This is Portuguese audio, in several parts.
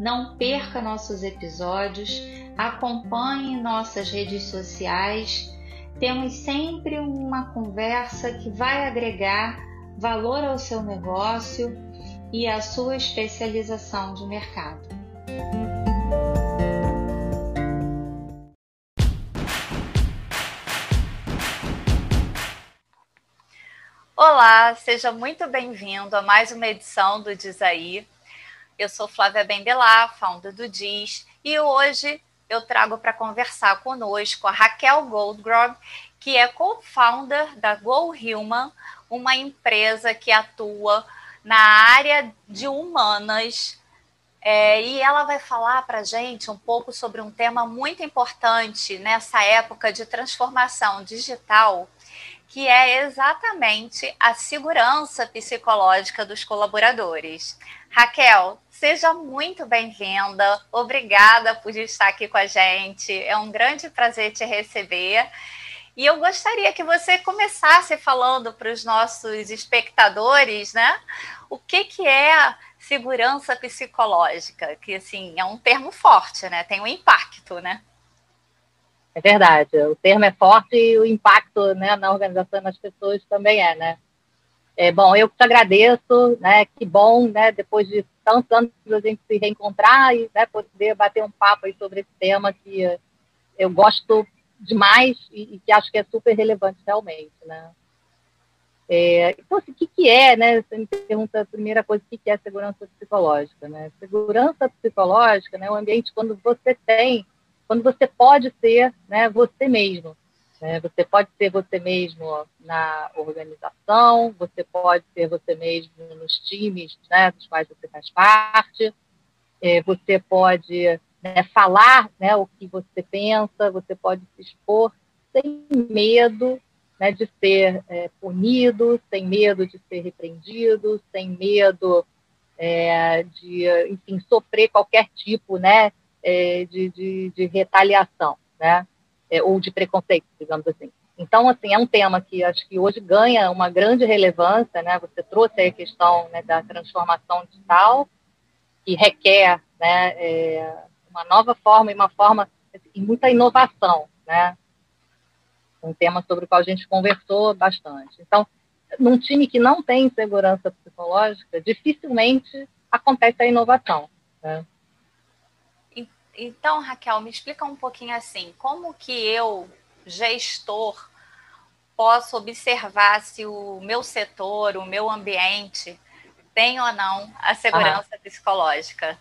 Não perca nossos episódios, acompanhe nossas redes sociais. Temos sempre uma conversa que vai agregar valor ao seu negócio e à sua especialização de mercado. Olá, seja muito bem-vindo a mais uma edição do Dizaí. Eu sou Flávia Bendelar, founder do DIS, e hoje eu trago para conversar conosco a Raquel Goldgrove, que é co-founder da Go Human, uma empresa que atua na área de humanas. É, e ela vai falar para a gente um pouco sobre um tema muito importante nessa época de transformação digital, que é exatamente a segurança psicológica dos colaboradores. Raquel, seja muito bem-vinda. Obrigada por estar aqui com a gente. É um grande prazer te receber. E eu gostaria que você começasse falando para os nossos espectadores, né? O que, que é segurança psicológica? Que, assim, é um termo forte, né? Tem um impacto, né? É verdade. O termo é forte e o impacto né, na organização das pessoas também é, né? É, bom, eu te agradeço, né? Que bom, né? Depois de tantos anos a gente se reencontrar e né, poder bater um papo sobre esse tema que eu gosto demais e, e que acho que é super relevante realmente, né? É, então, assim, o que, que é, né? Você me pergunta a primeira coisa, o que, que é segurança psicológica, né? Segurança psicológica, né? É um ambiente quando você tem, quando você pode ser, né? Você mesmo, né? Você pode ser você mesmo na organização, você pode ser você mesmo nos times né, dos quais você faz parte, é, você pode né, falar né, o que você pensa, você pode se expor sem medo né, de ser é, punido, sem medo de ser repreendido, sem medo é, de, enfim, sofrer qualquer tipo né, é, de, de, de retaliação, né? É, ou de preconceito, digamos assim. Então, assim, é um tema que acho que hoje ganha uma grande relevância, né? Você trouxe a questão né, da transformação digital, que requer né, é, uma nova forma e uma forma e muita inovação, né? Um tema sobre o qual a gente conversou bastante. Então, num time que não tem segurança psicológica, dificilmente acontece a inovação. Né? Então, Raquel, me explica um pouquinho assim, como que eu, gestor, posso observar se o meu setor, o meu ambiente tem ou não a segurança ah. psicológica?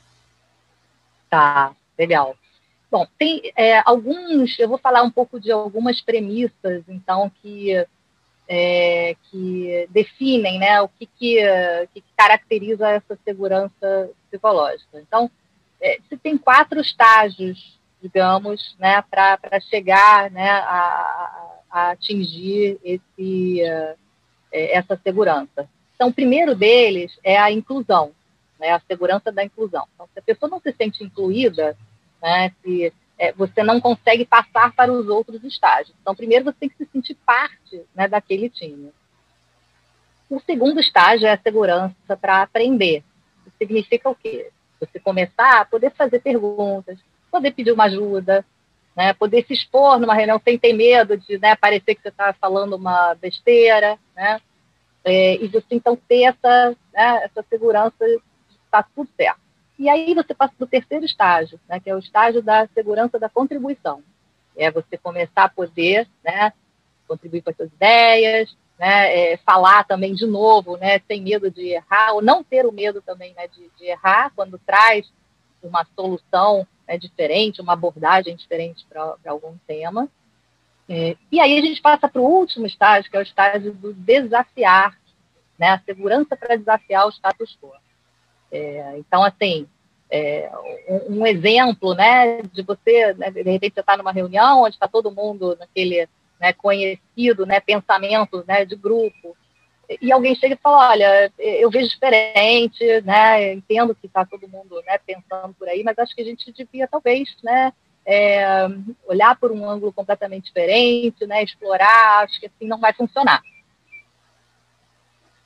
Tá, legal. Bom, tem é, alguns, eu vou falar um pouco de algumas premissas, então, que, é, que definem né, o que, que, que caracteriza essa segurança psicológica. Então, você tem quatro estágios, digamos, né, para chegar né, a, a atingir esse, uh, essa segurança. Então, o primeiro deles é a inclusão, né, a segurança da inclusão. Então, se a pessoa não se sente incluída, né, se é, você não consegue passar para os outros estágios. Então, primeiro você tem que se sentir parte né, daquele time. O segundo estágio é a segurança para aprender. Isso significa o quê? Você começar a poder fazer perguntas, poder pedir uma ajuda, né, poder se expor numa reunião sem ter medo de né, parecer que você está falando uma besteira, né, é, e você então ter essa, né, essa segurança de estar tá tudo certo. E aí você passa para o terceiro estágio, né, que é o estágio da segurança da contribuição. É você começar a poder né, contribuir com as suas ideias, né, é, falar também de novo, né, sem medo de errar, ou não ter o medo também né, de, de errar quando traz uma solução né, diferente, uma abordagem diferente para algum tema. É, e aí a gente passa para o último estágio, que é o estágio do desafiar, né, a segurança para desafiar o status quo. É, então, assim, é, um, um, exemplo, né, de você, né, de repente você está numa reunião onde está todo mundo naquele né, conhecido, né, pensamento, né, de grupo, e alguém chega e fala, olha, eu vejo diferente, né, entendo que está todo mundo, né, pensando por aí, mas acho que a gente devia talvez, né, é, olhar por um ângulo completamente diferente, né, explorar, acho que assim não vai funcionar.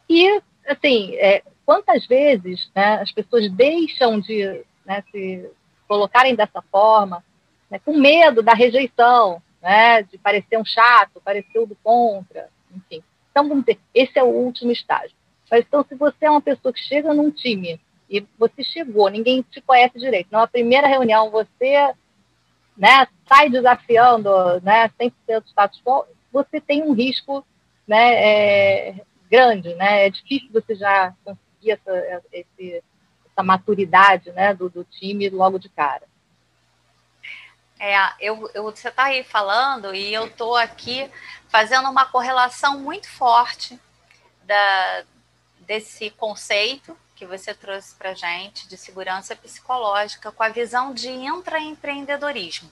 E, assim, é, quantas vezes né, as pessoas deixam de né, se colocarem dessa forma, né, com medo da rejeição, né, de parecer um chato, parecer o do contra, enfim. Então, vamos dizer, esse é o último estágio. Mas, então, se você é uma pessoa que chega num time e você chegou, ninguém te conhece direito, numa primeira reunião você né, sai desafiando né, 100% do status quo, você tem um risco né, é, grande, né? É difícil você já conseguir essa, essa maturidade né, do, do time logo de cara. É, eu, eu, você está aí falando e eu estou aqui fazendo uma correlação muito forte da, desse conceito que você trouxe para gente de segurança psicológica com a visão de intraempreendedorismo.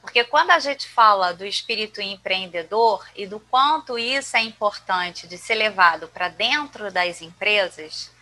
Porque quando a gente fala do espírito empreendedor e do quanto isso é importante de ser levado para dentro das empresas,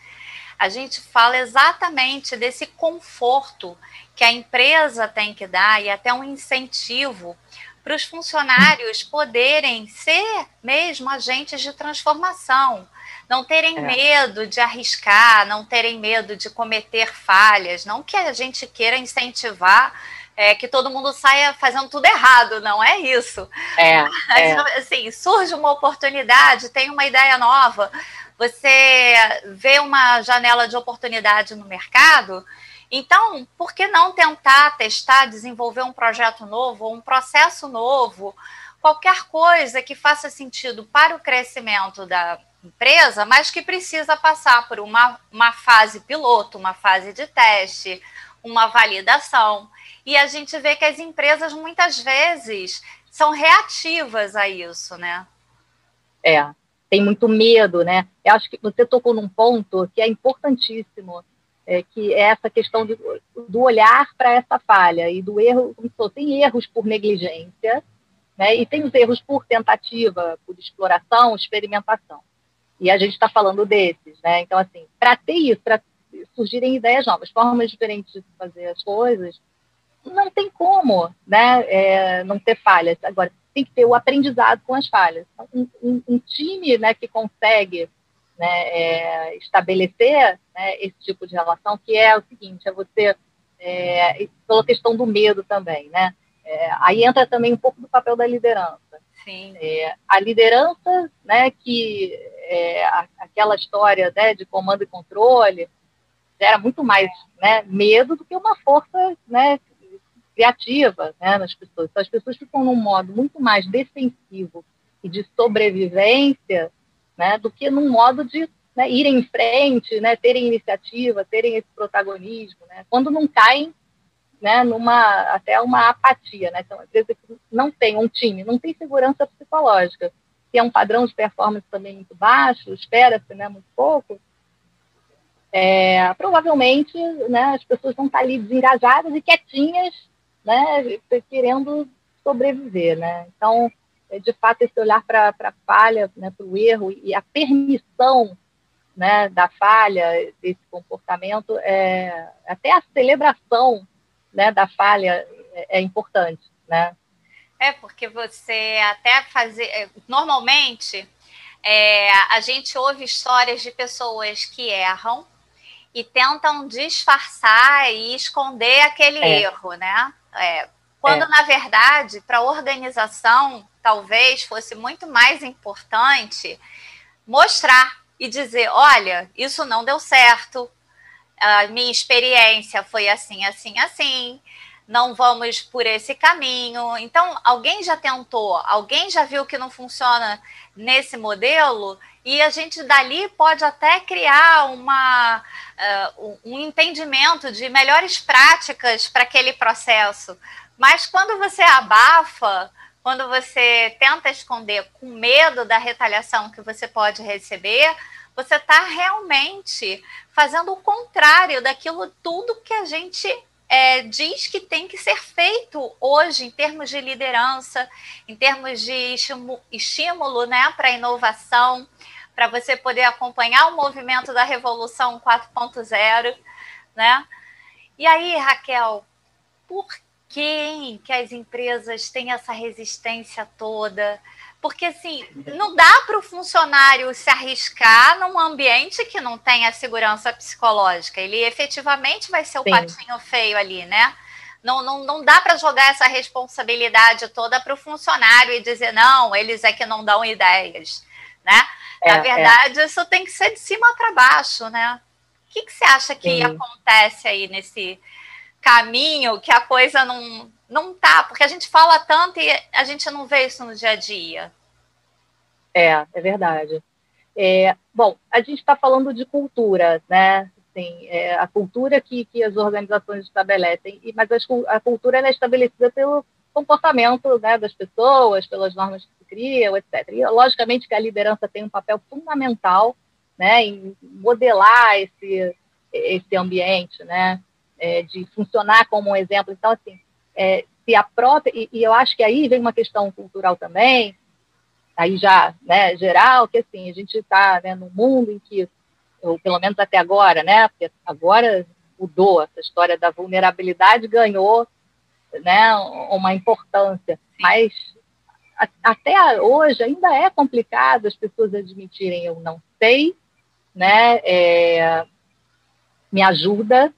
a gente fala exatamente desse conforto que a empresa tem que dar e até um incentivo para os funcionários poderem ser mesmo agentes de transformação, não terem é. medo de arriscar, não terem medo de cometer falhas, não que a gente queira incentivar é, que todo mundo saia fazendo tudo errado, não é isso. É, é. Assim, surge uma oportunidade, tem uma ideia nova, você vê uma janela de oportunidade no mercado, então, por que não tentar testar, desenvolver um projeto novo, um processo novo, qualquer coisa que faça sentido para o crescimento da empresa, mas que precisa passar por uma, uma fase piloto, uma fase de teste, uma validação. E a gente vê que as empresas muitas vezes são reativas a isso, né? É, tem muito medo, né? Eu acho que você tocou num ponto que é importantíssimo, é, que é essa questão do, do olhar para essa falha e do erro. Tem erros por negligência, né? E tem os erros por tentativa, por exploração, experimentação. E a gente está falando desses, né? Então, assim, para ter isso, para surgirem ideias novas, formas diferentes de fazer as coisas, não tem como né, é, não ter falhas. Agora, tem que ter o aprendizado com as falhas. Então, um, um, um time né, que consegue né, é, estabelecer né, esse tipo de relação, que é o seguinte, é você, é, pela questão do medo também, né? É, aí entra também um pouco do papel da liderança. Sim. É, a liderança, né, que é, aquela história né, de comando e controle, gera muito mais né, medo do que uma força né, criativa né, nas pessoas. Então, as pessoas ficam num modo muito mais defensivo e de sobrevivência né, do que num modo de né, irem em frente, né, terem iniciativa, terem esse protagonismo, né, quando não caem né, numa até uma apatia. Né? Então, às vezes, não tem um time, não tem segurança psicológica, tem um padrão de performance também muito baixo, espera-se né, muito pouco, é, provavelmente né, as pessoas vão estar ali desengajadas e quietinhas né, querendo sobreviver, né? Então, é, de fato, esse olhar para a falha, né, para o erro e a permissão né, da falha, desse comportamento, é, até a celebração né, da falha é, é importante, né? É, porque você até fazer... É, normalmente, é, a gente ouve histórias de pessoas que erram e tentam disfarçar e esconder aquele é. erro, né? É, quando, é. na verdade, para a organização, talvez fosse muito mais importante mostrar e dizer: olha, isso não deu certo, a minha experiência foi assim, assim, assim, não vamos por esse caminho. Então, alguém já tentou, alguém já viu que não funciona nesse modelo, e a gente dali pode até criar uma, uh, um entendimento de melhores práticas para aquele processo. Mas quando você abafa, quando você tenta esconder com medo da retaliação que você pode receber, você está realmente fazendo o contrário daquilo tudo que a gente é, diz que tem que ser feito hoje em termos de liderança, em termos de estímulo né, para inovação, para você poder acompanhar o movimento da Revolução 4.0. Né? E aí, Raquel, por que as empresas têm essa resistência toda? Porque, assim, não dá para o funcionário se arriscar num ambiente que não tem a segurança psicológica. Ele efetivamente vai ser o Sim. patinho feio ali, né? Não, não, não dá para jogar essa responsabilidade toda para o funcionário e dizer, não, eles é que não dão ideias, né? É, Na é. verdade, é. isso tem que ser de cima para baixo, né? O que, que você acha que Sim. acontece aí nesse caminho que a coisa não, não tá, porque a gente fala tanto e a gente não vê isso no dia a dia. É, é verdade. É, bom, a gente está falando de cultura, né? Assim, é, a cultura que, que as organizações estabelecem, mas a, a cultura é estabelecida pelo comportamento né, das pessoas, pelas normas que se criam, etc. E, logicamente, que a liderança tem um papel fundamental né, em modelar esse, esse ambiente, né, é, de funcionar como um exemplo. Então, assim, é, se a própria, e, e, eu acho que aí vem uma questão cultural também, aí já, né, geral, que assim, a gente está né, num mundo em que, ou pelo menos até agora, né, porque agora mudou, essa história da vulnerabilidade ganhou, né, uma importância, mas a, até hoje ainda é complicado as pessoas admitirem eu não sei, né, é, me ajuda,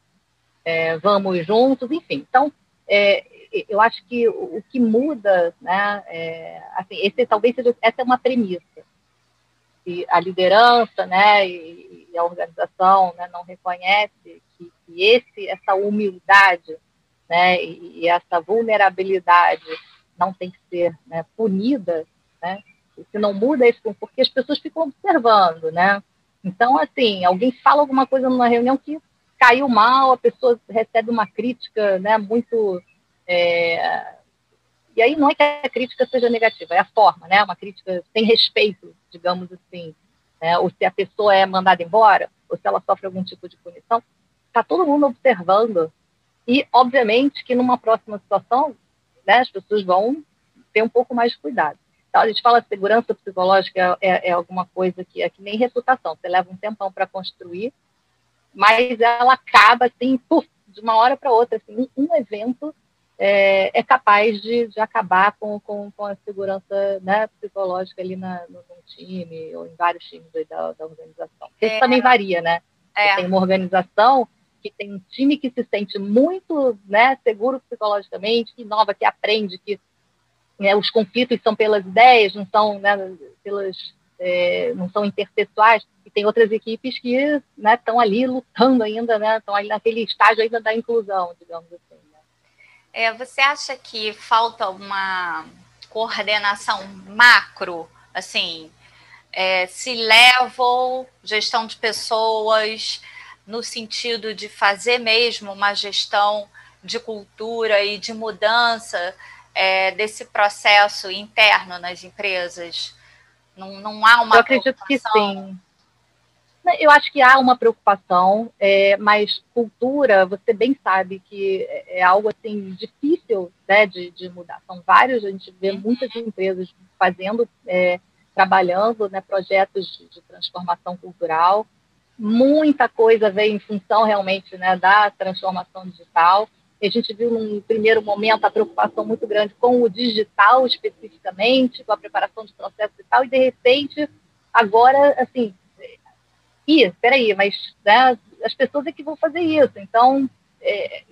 é, vamos juntos, enfim, então é, eu acho que o, que muda, né, é, assim, esse talvez seja, essa é uma premissa. E a liderança, né, e, e a organização, né, não reconhece que, que, esse, essa humildade, né, e, e, essa vulnerabilidade não tem que ser né, punida, né, se não muda isso, porque as pessoas ficam observando, né. Então, assim, alguém fala alguma coisa numa reunião que caiu mal, a pessoa recebe uma crítica né, muito. É... E aí não é que a crítica seja negativa, é a forma, né? Uma crítica sem respeito, digamos assim. Né? Ou se a pessoa é mandada embora, ou se ela sofre algum tipo de punição. Está todo mundo observando. E, obviamente, que numa próxima situação, né, as pessoas vão ter um pouco mais de cuidado. Então, a gente fala de segurança psicológica é, é alguma coisa que é que nem reputação. Você leva um tempão para construir, mas ela acaba assim, puf, de uma hora para outra, assim, um, evento é, é, capaz de, de acabar com, com, com, a segurança né, psicológica ali na, no, time ou em vários times da, da organização. É. Isso também varia, né? É. Tem uma organização que tem um time que se sente muito né, seguro psicologicamente, que inova, que aprende, que né, os conflitos são pelas ideias, não são né, pelas é, não são interpessoais, e tem outras equipes que estão né, ali lutando ainda, estão né, ali naquele estágio ainda da inclusão, digamos assim. Né? É, você acha que falta uma coordenação macro, assim, é, se level, gestão de pessoas, no sentido de fazer mesmo uma gestão de cultura e de mudança é, desse processo interno nas empresas? Não, não há uma Eu acredito que sim. Eu acho que há uma preocupação, é, mas cultura, você bem sabe que é, é algo assim difícil né, de, de mudar. São vários, a gente vê uhum. muitas empresas fazendo, é, trabalhando né, projetos de, de, transformação cultural. Muita coisa veio em função realmente né, da transformação digital. A gente viu num primeiro momento a preocupação muito grande com o digital especificamente, com a preparação de processos tal, e de repente, agora, assim, ih, peraí, mas né, as pessoas é que vão fazer isso. Então, é,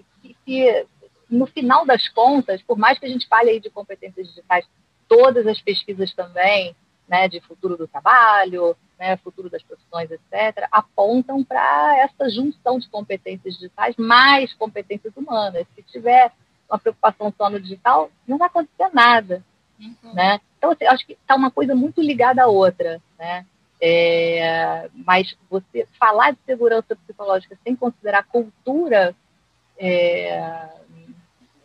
se, no final das contas, por mais que a gente fale aí de competências digitais, todas as pesquisas também, né, de futuro do trabalho, né, futuro das profissões, etc., apontam para essa junção de competências digitais mais competências humanas. Se tiver uma preocupação só no digital, não vai acontecer nada. Uhum. Né? Então, assim, acho que está uma coisa muito ligada à outra. Né? É, mas você falar de segurança psicológica sem considerar cultura é,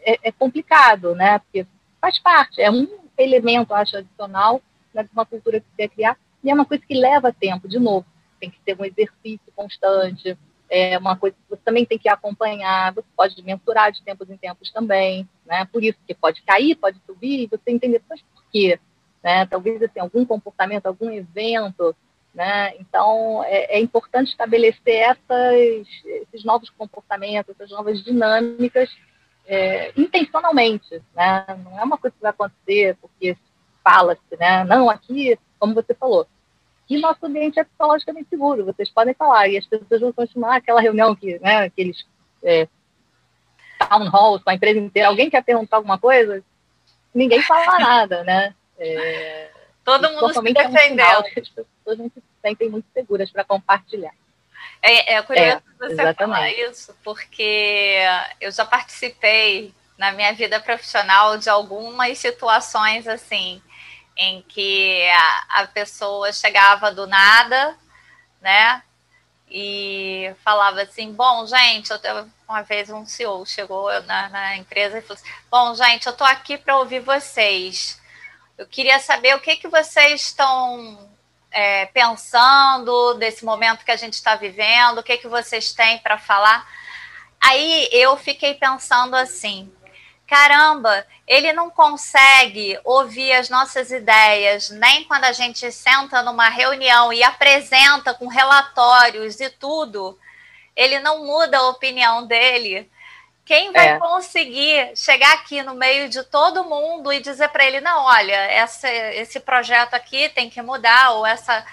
é, é complicado, né? porque faz parte, é um elemento, acho, adicional né, de uma cultura que você quer criar, e é uma coisa que leva tempo, de novo. tem que ter um exercício constante, é uma coisa que você também tem que acompanhar, você pode mensurar de tempos em tempos também, né? Por isso que pode cair, pode subir, você entender por quê, né? Talvez assim, algum comportamento, algum evento, né? Então é, é importante estabelecer essas, esses novos comportamentos, essas novas dinâmicas é, intencionalmente, né? Não é uma coisa que vai acontecer porque fala-se, né? Não, aqui, como você falou, e nosso ambiente é psicologicamente seguro, vocês podem falar, e as pessoas vão continuar aquela reunião que, né, aqueles é, town halls com a empresa inteira, alguém quer perguntar alguma coisa? Ninguém fala nada, né? É, Todo mundo se defendendo. É um as pessoas não se sentem muito seguras para compartilhar. É, é curioso é, você exatamente. falar isso, porque eu já participei na minha vida profissional de algumas situações assim, em que a, a pessoa chegava do nada, né? E falava assim: bom, gente, eu, uma vez um CEO chegou na, na empresa e falou assim: bom, gente, eu estou aqui para ouvir vocês. Eu queria saber o que, que vocês estão é, pensando desse momento que a gente está vivendo, o que, que vocês têm para falar. Aí eu fiquei pensando assim: caramba, ele não consegue ouvir as nossas ideias, nem quando a gente senta numa reunião e apresenta com relatórios e tudo, ele não muda a opinião dele. Quem vai é. conseguir chegar aqui no meio de todo mundo e dizer para ele, não, olha, essa, esse projeto aqui tem que mudar, ou essa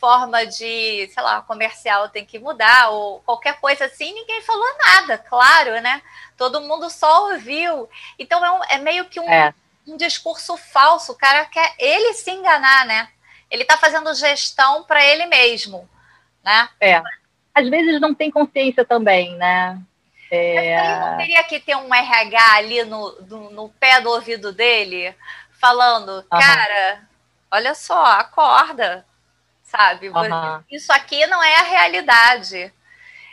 forma de, sei lá, comercial tem que mudar, ou qualquer coisa assim, ninguém falou nada, claro, né? Todo mundo só ouviu. Então é, um, é meio que um, é. um discurso falso, o cara quer ele se enganar, né? Ele está fazendo gestão para ele mesmo, né? É. Às vezes não tem consciência também, né? É... não teria que ter um RH ali no, no, no pé do ouvido dele, falando, uhum. cara, olha só, acorda, sabe? Uhum. Isso aqui não é a realidade.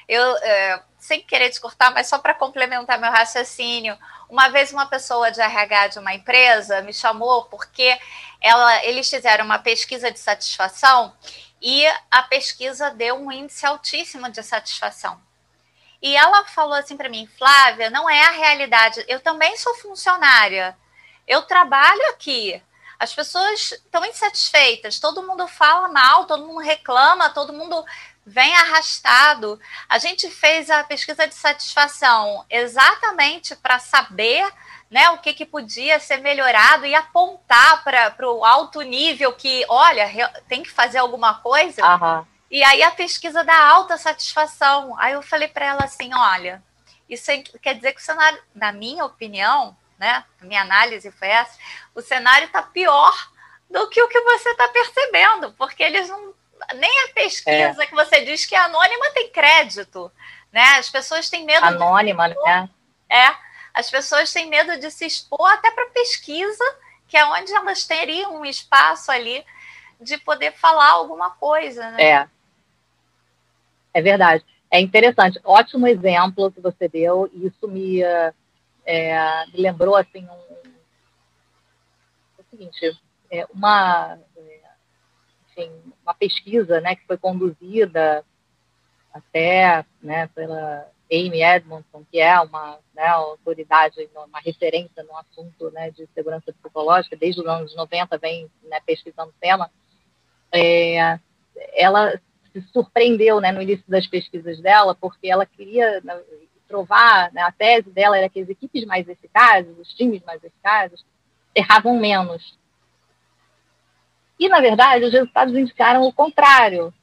Eu, é, sem querer te cortar, mas só para complementar meu raciocínio, uma vez uma pessoa de RH de uma empresa me chamou porque ela, eles fizeram uma pesquisa de satisfação e a pesquisa deu um índice altíssimo de satisfação. E ela falou assim para mim, Flávia, não é a realidade. Eu também sou funcionária. Eu trabalho aqui. As pessoas estão insatisfeitas, todo mundo fala mal, todo mundo reclama, todo mundo vem arrastado. A gente fez a pesquisa de satisfação exatamente para saber né, o que, que podia ser melhorado e apontar para o alto nível que, olha, tem que fazer alguma coisa. Uhum. E aí a pesquisa da alta satisfação. Aí eu falei para ela assim: olha, isso quer dizer que o cenário, na minha opinião, né? A minha análise foi essa, o cenário está pior do que o que você está percebendo, porque eles não. Nem a pesquisa é. que você diz que é anônima tem crédito. Né? As pessoas têm medo anônima, de né? É. As pessoas têm medo de se expor até para pesquisa, que é onde elas teriam um espaço ali de poder falar alguma coisa. Né? É. É verdade. É interessante. Ótimo exemplo que você deu. Isso me é, me lembrou assim um, é o seguinte, é, uma, é, enfim, uma pesquisa né, que foi conduzida até né, pela Amy Edmondson, que é uma né, autoridade, uma referência no assunto né, de segurança psicológica, desde os anos 90 vem né, pesquisando o tema, é, ela se surpreendeu né, no início das pesquisas dela, porque ela queria, provar, né, a tese dela era que as equipes mais eficazes, os times mais eficazes, erravam menos. E, na verdade, os resultados indicaram o contrário.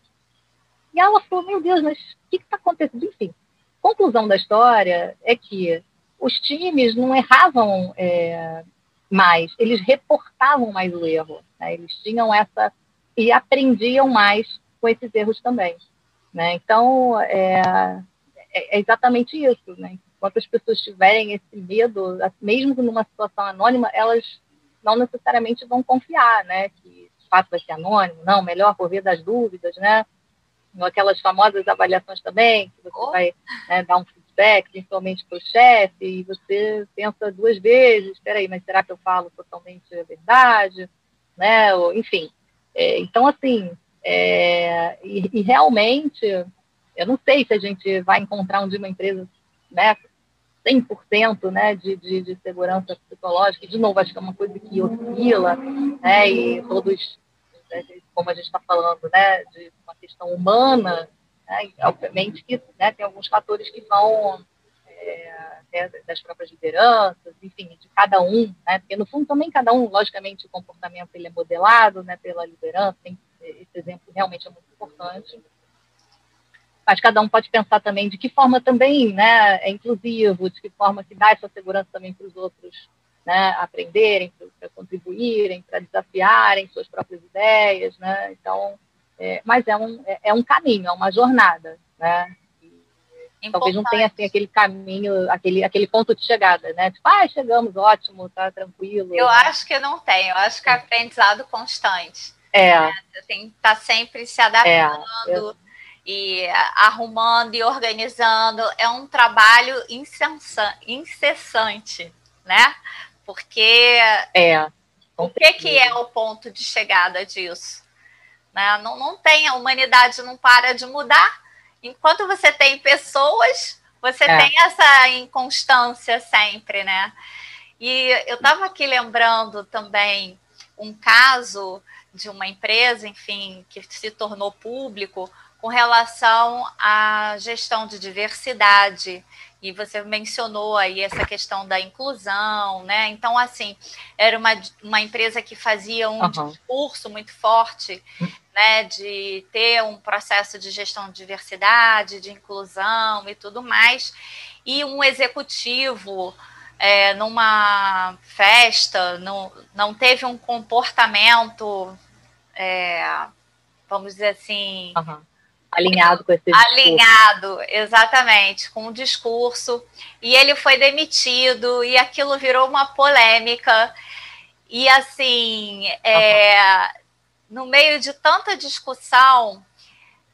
E ela falou, meu Deus, mas o que está acontecendo? Enfim, conclusão da história é que os times não erravam é, mais, eles reportavam mais o erro. Né? Eles tinham essa... e aprendiam mais com esses erros também. Né? Então, é, é, é exatamente isso, né? Enquanto as pessoas tiverem esse medo, mesmo numa situação anônima, elas não necessariamente vão confiar, né? Que de fato vai ser anônimo, não, melhor via das dúvidas, né? Aquelas famosas avaliações também, que você oh. vai né, dar um feedback, principalmente para o chefe, e você pensa duas vezes, espera aí, mas será que eu falo totalmente a verdade? Né? Ou, enfim, é, então, assim, É, e, e, realmente, eu não sei se a gente vai encontrar um dia uma empresa né, 100% né, de, de, de segurança psicológica. E, de novo, acho que é uma coisa que oscila, né, e todos, né, como a gente está falando, né, de uma questão humana, né, obviamente que né, tem alguns fatores que vão é, das próprias lideranças, enfim, de cada um, né, porque no fundo também cada um, logicamente, o comportamento ele é modelado né, pela liderança, tem, esse exemplo realmente é muito importante, mas cada um pode pensar também de que forma também né, é inclusivo, de que forma que dá essa segurança também para os outros né, aprenderem, para contribuírem, para desafiarem suas próprias ideias, né? Então, é, mas é um, é, é, um caminho, é uma jornada, né? Talvez não tenha assim aquele caminho, aquele, aquele ponto de chegada, né? Tipo, ah, chegamos, ótimo, tá tranquilo. Eu né? acho que não tem, eu acho que é aprendizado constante. É. Né? Tem que estar tá sempre se adaptando. É. Eu e arrumando e organizando. É um trabalho incessante, né? Porque é, o que, que é o ponto de chegada disso? Né? Não, não tem, a humanidade não para de mudar. Enquanto você tem pessoas, você é. tem essa inconstância sempre, né? E eu estava aqui lembrando também um caso de uma empresa, enfim, que se tornou público, com relação à gestão de diversidade. E você mencionou aí essa questão da inclusão, né? Então, assim, era uma, uma empresa que fazia um uhum. discurso muito forte, né? De ter um processo de gestão de diversidade, de inclusão e tudo mais. E um executivo, é, numa festa, não, não teve um comportamento, é, vamos dizer assim, uhum alinhado com esse discurso. Alinhado, exatamente, com o discurso. E ele foi demitido, e aquilo virou uma polêmica. E assim, é, no meio de tanta discussão,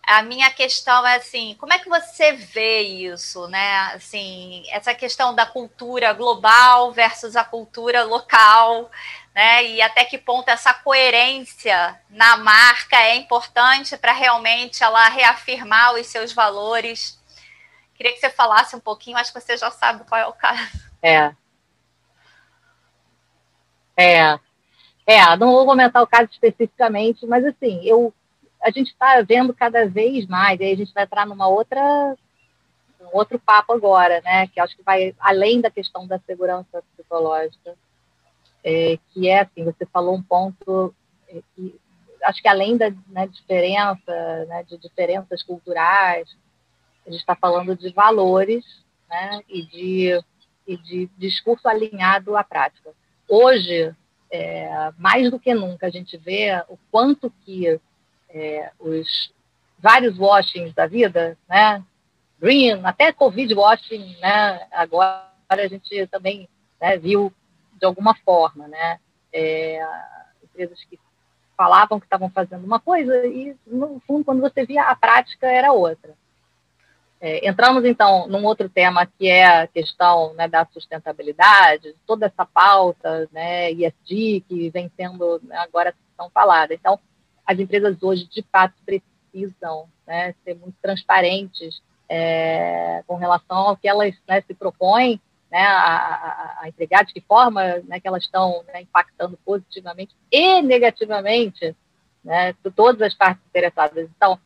a minha questão é assim, como é que você vê isso, né? Assim, essa questão da cultura global versus a cultura local, né? E até que ponto essa coerência na marca é importante para realmente ela reafirmar os seus valores. Queria que você falasse um pouquinho, acho que você já sabe qual é o caso. É. É. É, não vou comentar o caso especificamente, mas assim, eu, a gente está vendo cada vez mais, e aí a gente vai entrar numa outra um outro papo agora, né? Que acho que vai além da questão da segurança psicológica é, que é assim, você falou um ponto é, que acho que além da né, diferença, né, de diferenças culturais, a gente está falando de valores né, e, de, e de discurso alinhado à prática. Hoje, é, mais do que nunca, a gente vê o quanto que é, os vários washings da vida, né, green, até covid washing, né, agora a gente também né, viu de alguma forma, né? É, empresas que falavam que estavam fazendo uma coisa e, no fundo, quando você via a prática, era outra. É, entramos, então, num outro tema que é a questão né, da sustentabilidade, toda essa pauta né, ESG que vem sendo né, agora tão falada. Então, as empresas hoje, de fato, precisam né, ser muito transparentes é, com relação ao que elas né, se propõem né, a, a, a entregar, de que forma né, que elas estão né, impactando positivamente e negativamente né, todas as partes interessadas. Então,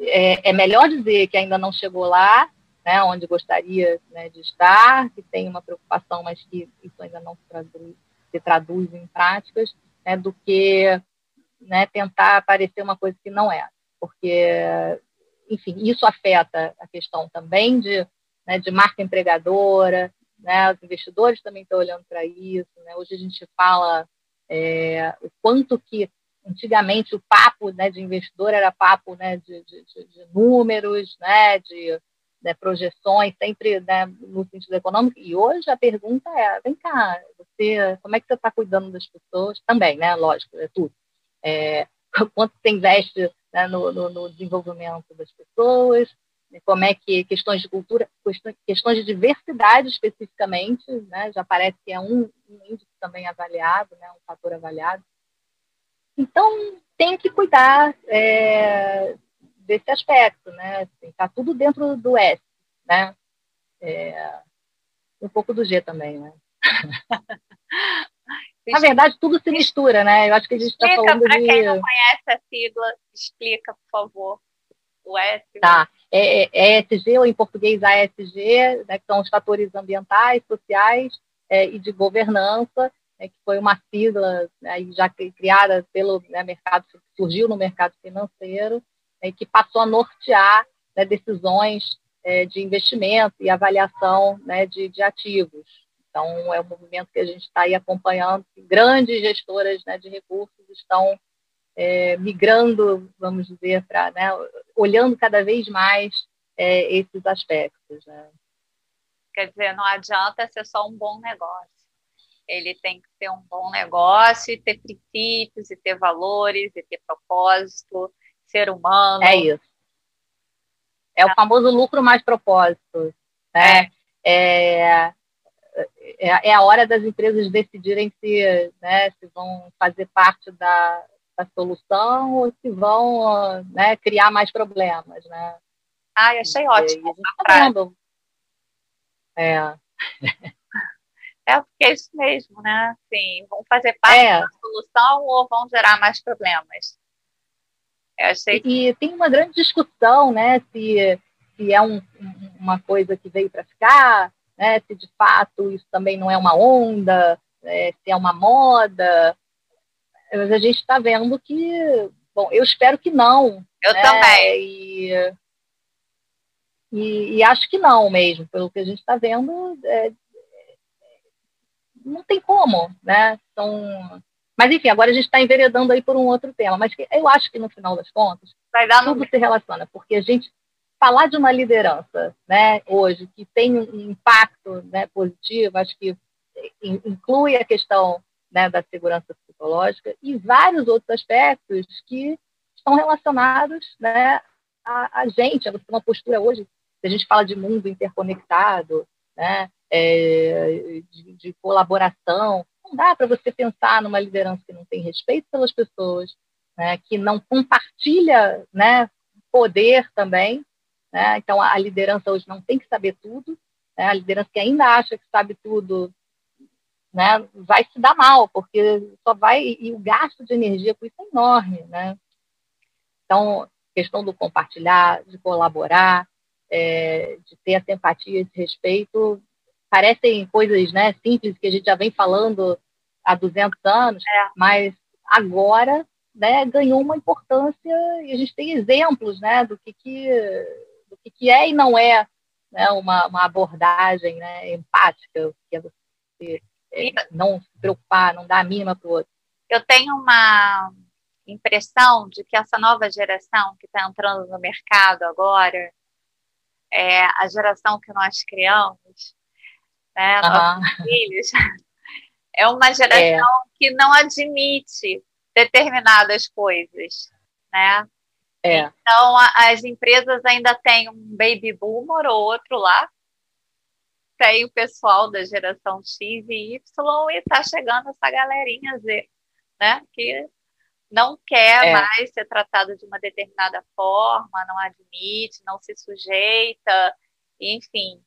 é, é, melhor dizer que ainda não chegou lá, né, onde gostaria né, de estar, que tem uma preocupação, mas que isso ainda não se traduz, se traduz em práticas, né, do que né, tentar parecer uma coisa que não é. Porque, enfim, isso afeta a questão também de, né, de marca empregadora, né? Os investidores também estão olhando para isso. Né? Hoje a gente fala é, o quanto que antigamente o papo né, de investidor era papo né, de, de, de números, né, de né, projeções, sempre né, no sentido econômico. E hoje a pergunta é: vem cá, você, como é que você está cuidando das pessoas? Também, né? Lógico, é tudo. É, quanto você investe né, no, no, no, desenvolvimento das pessoas, como é que questões de cultura, questões de diversidade especificamente, né, já parece que é um, um índice também avaliado, né, um fator avaliado. Então, tem que cuidar é, desse aspecto, né? Está assim, tá tudo dentro do S, né? É, um pouco do G também, né? Na verdade, tudo se mistura, né? Eu acho que a gente está falando para de... quem não conhece a sigla, explica, por favor, o S. Tá. É, é ESG, ou em português ASG, né, que são os fatores ambientais, sociais é, e de governança, né, que foi uma sigla né, já criada pelo né, mercado, surgiu no mercado financeiro, né, que passou a nortear né, decisões é, de investimento e avaliação de, de, ativos. Então, é um movimento que a gente está aí acompanhando, que grandes gestoras de recursos estão é, migrando, vamos dizer, para né, olhando cada vez mais é, esses aspectos. Né. Quer dizer, não adianta ser só um bom negócio. Ele tem que ser um bom negócio e ter princípios, e ter valores, e ter propósito, ser humano. É isso. É o famoso lucro mais propósito. Né? É. é. É, é a hora das empresas decidirem se, né, se vão fazer parte da, da solução ou se vão né, criar mais problemas. Né? Ai, achei ótimo. Tá é. É porque é isso mesmo, né? Sim, vão fazer parte é. da solução ou vão gerar mais problemas? Achei... E, e, tem uma grande discussão, né, se, se é um, uma coisa que veio para ficar, né, se de fato isso também não é uma onda, né, se é uma moda. Mas a gente está vendo que, bom, eu espero que não. Eu né, também. E, e, e, acho que não mesmo, pelo que a gente está vendo, é, não tem como, né? São mas, enfim, agora a gente está enveredando aí por um outro tema. Mas eu acho que, no final das contas, Vai dar tudo se relaciona, porque a gente falar de uma liderança né, hoje que tem um impacto né, positivo, acho que inclui a questão né, da segurança psicológica e vários outros aspectos que estão relacionados né, a, a gente, a uma postura hoje, se a gente fala de mundo interconectado, né, é, de, de colaboração, não dá para você pensar numa liderança que não tem respeito pelas pessoas, né, que não compartilha né, poder também. Né? Então, a liderança hoje não tem que saber tudo. Né? A liderança que ainda acha que sabe tudo né, vai se dar mal, porque só vai. E o gasto de energia com isso é enorme. Né? Então, questão do compartilhar, de colaborar, é, de ter essa empatia, esse respeito, parecem coisas né, simples que a gente já vem falando há 200 anos, é. mas agora né, ganhou uma importância e a gente tem exemplos né, do, que, que, do que, que é e não é né, uma, uma abordagem né, empática, que é você não se preocupar, não dar a mínima para o outro. Eu tenho uma impressão de que essa nova geração que está entrando no mercado agora, é a geração que nós criamos, né, uhum. nossos filhos, é uma geração é. que não admite determinadas coisas, né? É. Então, as empresas ainda têm um baby boomer ou outro lá, tem o pessoal da geração X e Y e está chegando essa galerinha Z, né? Que não quer é. mais ser tratado de uma determinada forma, não admite, não se sujeita, enfim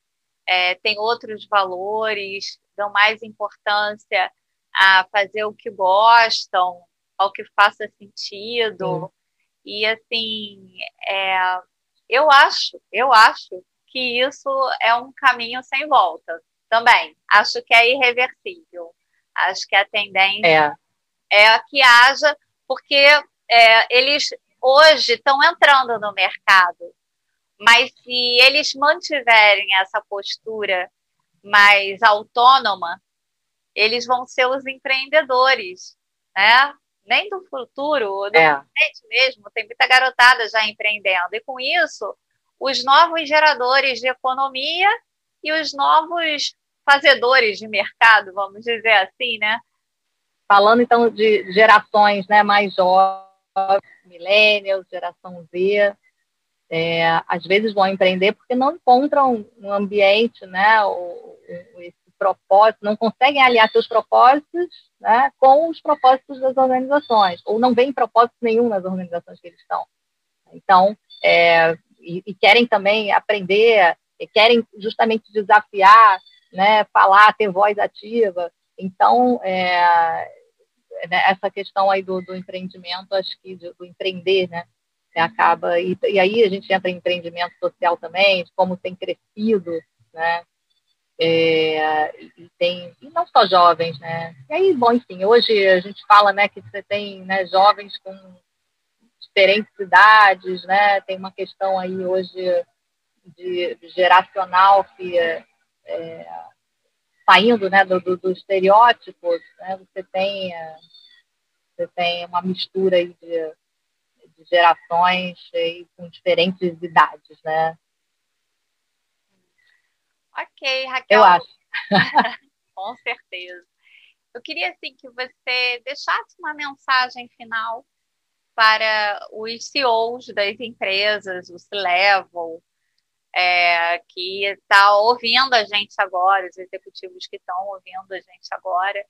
é, tem outros valores, dão mais importância a fazer o que gostam, ao que faça sentido. E assim, é, eu acho, eu acho que isso é um caminho sem volta também. Acho que é irreversível. Acho que a tendência é, é que haja, porque é, eles hoje estão entrando no mercado mas se eles mantiverem essa postura mais autônoma, eles vão ser os empreendedores, né? Nem do futuro, do é. presente mesmo, tem muita garotada já empreendendo. E com isso, os novos geradores de economia e os novos fazedores de mercado, vamos dizer assim, né? Falando então de gerações né, mais jovens, millennials, geração Z, é, às vezes vão empreender porque não encontram um ambiente, né, o, esse propósito, não conseguem aliar seus propósitos né, com os propósitos das organizações, ou não veem propósito nenhum nas organizações que eles estão. Então, é, e, querem também aprender, e querem justamente desafiar, né, falar, ter voz ativa. Então, é, né, essa questão aí do, do, empreendimento, acho que do, do empreender, né, acaba e, e, aí a gente entra em empreendimento social também, de como tem crescido, né, é, e tem e não só jovens, né? E aí, bom, enfim, hoje a gente fala, né, que você tem né, jovens com diferentes idades, né? Tem uma questão aí hoje de, geracional que é, é, saindo, né, do, do, do estereótipo, né? Você tem você tem uma mistura aí de, de gerações aí, com diferentes idades, né? Ok, Raquel. Eu acho. Com certeza. Eu queria assim que você deixasse uma mensagem final para os CEOs das empresas, o C-Level, é, que está ouvindo a gente agora, os executivos que estão ouvindo a gente agora,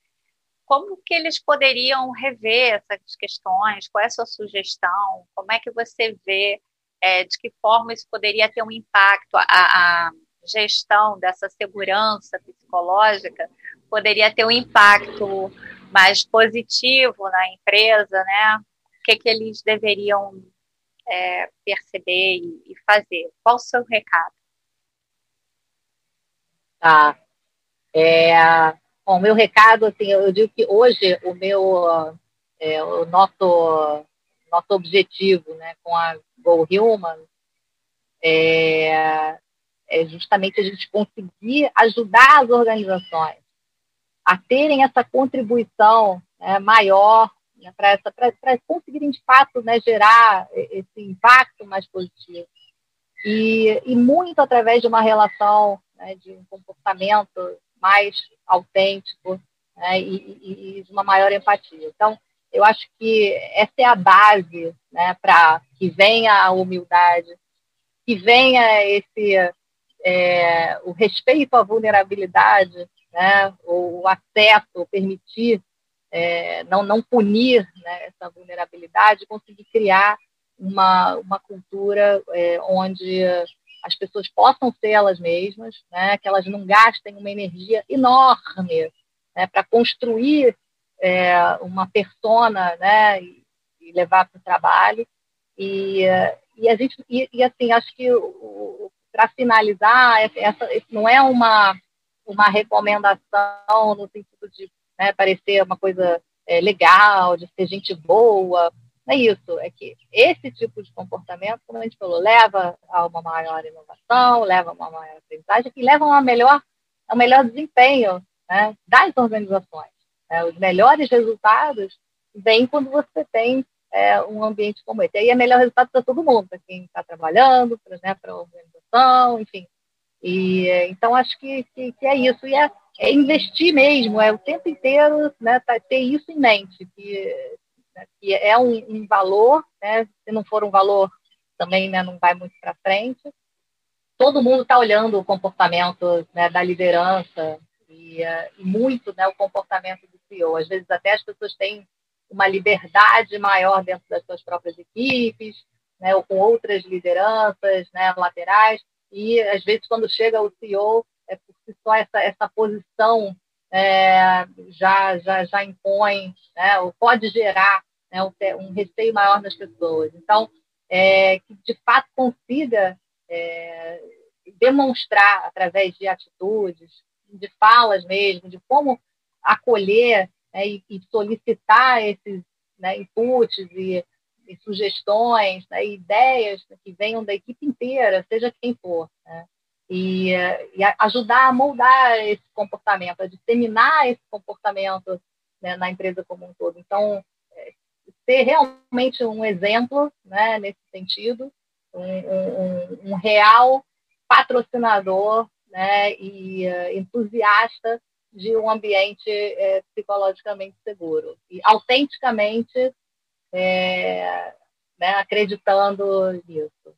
como que eles poderiam rever essas questões? Qual é a sua sugestão? Como é que você vê é, de que forma isso poderia ter um impacto? A, a, gestão dessa segurança psicológica poderia ter um impacto mais positivo na empresa, né? Que, que eles deveriam é, perceber e, e, fazer? Qual o seu recado? Tá. É, bom, meu recado, assim, eu digo que hoje o meu, é, o nosso, nosso objetivo, né, com a Go Human, é, é justamente a gente conseguir ajudar as organizações a terem essa contribuição né, maior né, para conseguirem, de fato, né, gerar esse impacto mais positivo. E, e muito através de uma relação, né, de um comportamento mais autêntico né, e, e, de uma maior empatia. Então, eu acho que essa é a base né, para que venha a humildade, que venha esse é, o respeito à vulnerabilidade, né, o acesso, permitir, é, não, não punir né, essa vulnerabilidade, conseguir criar uma, uma cultura é, onde as pessoas possam ser elas mesmas, né, que elas não gastem uma energia enorme né, para construir é, uma persona né, e, levar para o trabalho. E, e a gente e, e, assim acho que para finalizar, essa não é uma, uma recomendação no sentido de né, parecer uma coisa é, legal, de ser gente boa. Não é isso. É que esse tipo de comportamento, como a gente falou, leva a uma maior inovação, leva a uma maior aprendizagem e leva a, uma melhor, a um melhor desempenho né, das organizações. Né? Os melhores resultados vêm quando você tem é, um ambiente como esse. Aí é melhor resultado para todo mundo, para quem está trabalhando, para né, a organização, enfim. E, então, acho que, que, que, é isso. E é, é, investir mesmo, é o tempo inteiro né, tá, ter isso em mente, que, né, que é um, um, valor, né, se não for um valor, também né, não vai muito para frente. Todo mundo está olhando o comportamento né, da liderança e, uh, e muito né, o comportamento do CEO. Às vezes, até as pessoas têm uma liberdade maior dentro das suas próprias equipes, né, ou com outras lideranças né, laterais, e às vezes quando chega o CEO, é por si só essa, essa posição é, já, já, já impõe, né, ou pode gerar né, um, receio maior nas pessoas. Então, é, que de fato consiga é, demonstrar através de atitudes, de falas mesmo, de como acolher né, e, e, solicitar esses né, inputs e, e sugestões, né, ideias que venham da equipe inteira, seja quem for, né, e, e, ajudar a moldar esse comportamento, a disseminar esse comportamento né, na empresa como um todo. Então, é, ser realmente um exemplo né, nesse sentido, um, um, um real patrocinador né, e uh, entusiasta de um ambiente é, psicologicamente seguro e autenticamente é, né, acreditando nisso.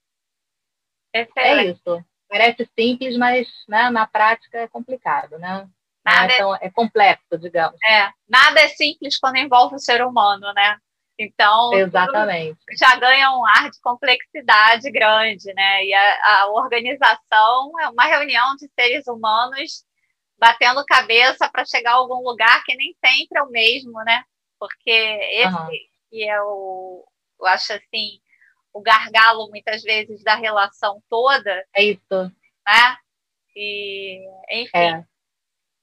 É isso. Parece simples, mas né, na prática é complicado, né? Nada é, tão, é complexo, digamos. É, nada é simples quando envolve o ser humano, né? Então, Exatamente. já ganha um ar de complexidade grande, né? E a, a, organização é uma reunião de seres humanos batendo cabeça para chegar a algum lugar que nem sempre é o mesmo, né? Porque esse uhum. que é o, eu acho assim, o gargalo muitas vezes da relação toda. É isso. Né? E, enfim, é.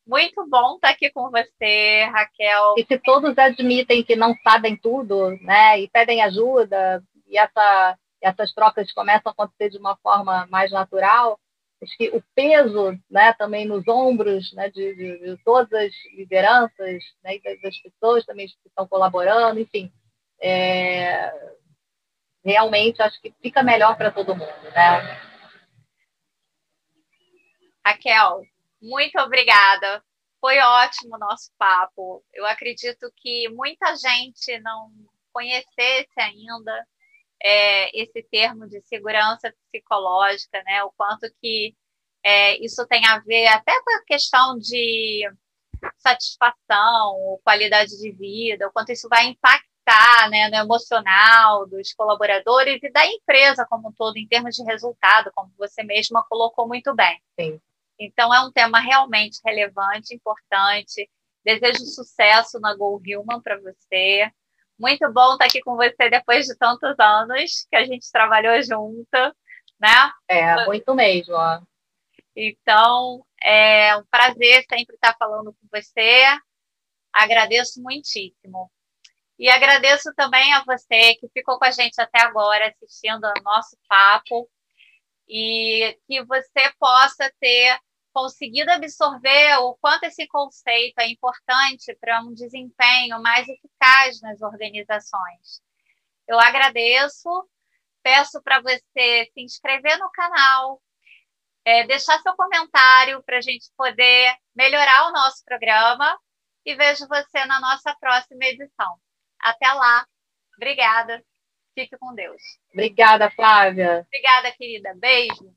Muito bom estar aqui com você, Raquel. E se todos admitem que não sabem tudo, né, e pedem ajuda, e essa, essas trocas começam a acontecer de uma forma mais natural, acho que o peso, né, também nos ombros, né, de, de, de todas as lideranças, né, das, das, pessoas também que estão colaborando, enfim, é, realmente acho que fica melhor para todo mundo, né? Raquel, muito obrigada. Foi ótimo o nosso papo. Eu acredito que muita gente não conhecesse ainda é, esse termo de segurança psicológica, né? O quanto que é, isso tem a ver até com a questão de satisfação, qualidade de vida, o quanto isso vai impactar né, no emocional dos colaboradores e da empresa como um todo, em termos de resultado, como você mesma colocou muito bem. Sim. Então, é um tema realmente relevante, importante. Desejo sucesso na Go Human para você. Muito bom estar aqui com você depois de tantos anos que a gente trabalhou junto, né? É, muito mesmo. Ó. Então, é um prazer sempre estar falando com você. Agradeço muitíssimo. E agradeço também a você que ficou com a gente até agora assistindo ao nosso papo e que você possa ter conseguido absorver o quanto esse conceito é importante para um desempenho mais eficaz nas organizações. Eu agradeço, peço para você se inscrever no canal, é, deixar seu comentário para a gente poder melhorar o nosso programa e vejo você na nossa próxima edição. Até lá. Obrigada. Fique com Deus. Obrigada, Flávia. Obrigada, querida. Beijo.